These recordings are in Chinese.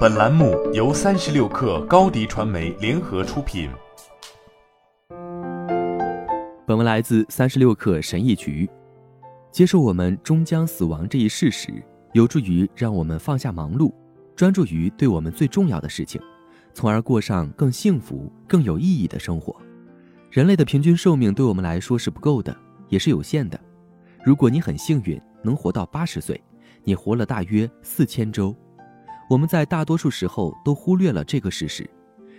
本栏目由三十六氪高低传媒联合出品。本文来自三十六氪神译局。接受我们终将死亡这一事实，有助于让我们放下忙碌，专注于对我们最重要的事情，从而过上更幸福、更有意义的生活。人类的平均寿命对我们来说是不够的，也是有限的。如果你很幸运能活到八十岁，你活了大约四千周。我们在大多数时候都忽略了这个事实。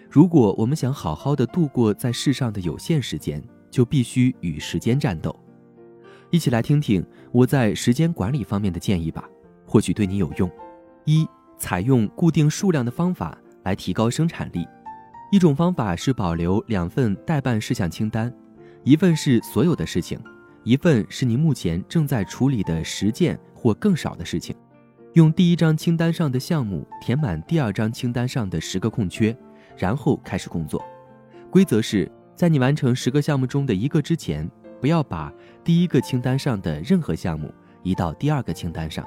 如果我们想好好的度过在世上的有限时间，就必须与时间战斗。一起来听听我在时间管理方面的建议吧，或许对你有用。一、采用固定数量的方法来提高生产力。一种方法是保留两份待办事项清单，一份是所有的事情。一份是你目前正在处理的十件或更少的事情，用第一张清单上的项目填满第二张清单上的十个空缺，然后开始工作。规则是在你完成十个项目中的一个之前，不要把第一个清单上的任何项目移到第二个清单上。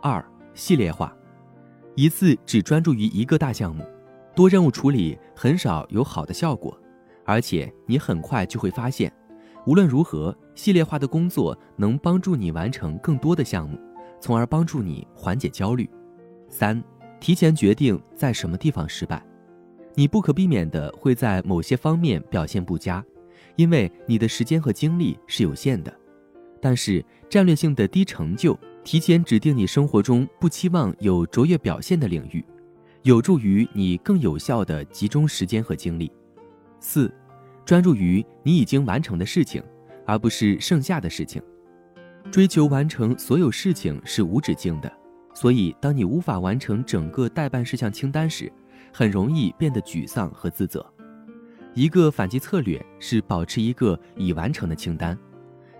二、系列化，一次只专注于一个大项目，多任务处理很少有好的效果，而且你很快就会发现。无论如何，系列化的工作能帮助你完成更多的项目，从而帮助你缓解焦虑。三、提前决定在什么地方失败，你不可避免的会在某些方面表现不佳，因为你的时间和精力是有限的。但是战略性的低成就，提前指定你生活中不期望有卓越表现的领域，有助于你更有效的集中时间和精力。四。专注于你已经完成的事情，而不是剩下的事情。追求完成所有事情是无止境的，所以当你无法完成整个待办事项清单时，很容易变得沮丧和自责。一个反击策略是保持一个已完成的清单。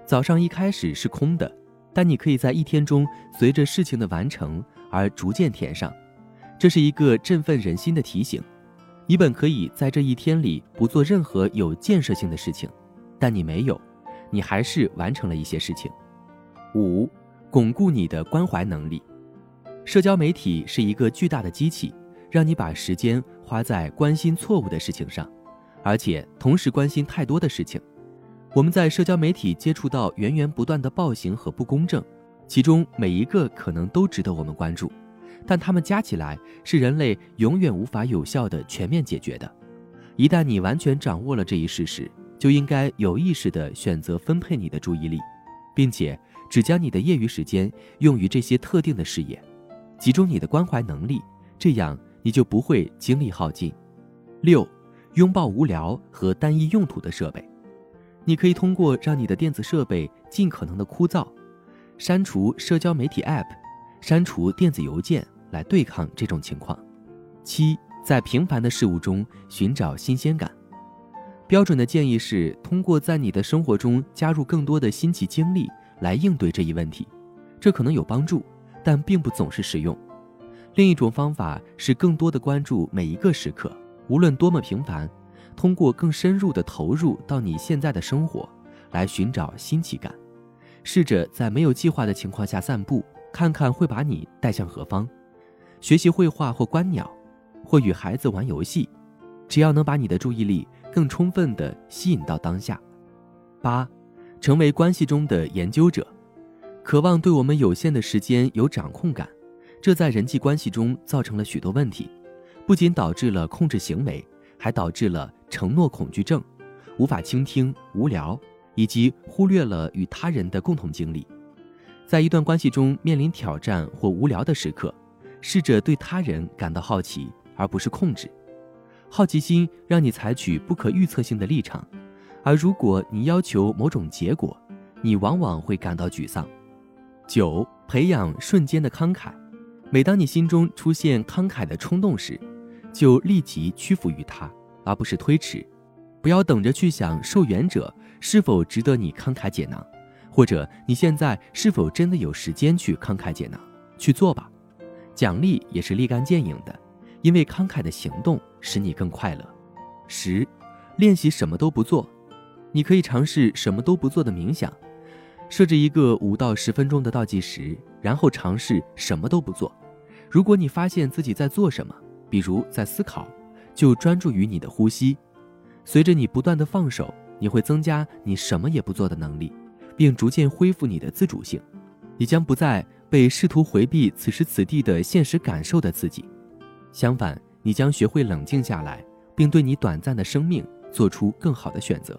早上一开始是空的，但你可以在一天中随着事情的完成而逐渐填上。这是一个振奋人心的提醒。你本可以在这一天里不做任何有建设性的事情，但你没有，你还是完成了一些事情。五，巩固你的关怀能力。社交媒体是一个巨大的机器，让你把时间花在关心错误的事情上，而且同时关心太多的事情。我们在社交媒体接触到源源不断的暴行和不公正，其中每一个可能都值得我们关注。但它们加起来是人类永远无法有效的全面解决的。一旦你完全掌握了这一事实，就应该有意识地选择分配你的注意力，并且只将你的业余时间用于这些特定的事业，集中你的关怀能力，这样你就不会精力耗尽。六，拥抱无聊和单一用途的设备。你可以通过让你的电子设备尽可能的枯燥，删除社交媒体 App，删除电子邮件。来对抗这种情况。七，在平凡的事物中寻找新鲜感。标准的建议是通过在你的生活中加入更多的新奇经历来应对这一问题。这可能有帮助，但并不总是实用。另一种方法是更多的关注每一个时刻，无论多么平凡，通过更深入的投入到你现在的生活，来寻找新奇感。试着在没有计划的情况下散步，看看会把你带向何方。学习绘画或观鸟，或与孩子玩游戏，只要能把你的注意力更充分地吸引到当下。八，成为关系中的研究者，渴望对我们有限的时间有掌控感，这在人际关系中造成了许多问题，不仅导致了控制行为，还导致了承诺恐惧症，无法倾听、无聊，以及忽略了与他人的共同经历。在一段关系中面临挑战或无聊的时刻。试着对他人感到好奇，而不是控制。好奇心让你采取不可预测性的立场，而如果你要求某种结果，你往往会感到沮丧。九，培养瞬间的慷慨。每当你心中出现慷慨的冲动时，就立即屈服于它，而不是推迟。不要等着去想受援者是否值得你慷慨解囊，或者你现在是否真的有时间去慷慨解囊。去做吧。奖励也是立竿见影的，因为慷慨的行动使你更快乐。十，练习什么都不做，你可以尝试什么都不做的冥想，设置一个五到十分钟的倒计时，然后尝试什么都不做。如果你发现自己在做什么，比如在思考，就专注于你的呼吸。随着你不断的放手，你会增加你什么也不做的能力，并逐渐恢复你的自主性。你将不再被试图回避此时此地的现实感受的刺激，相反，你将学会冷静下来，并对你短暂的生命做出更好的选择。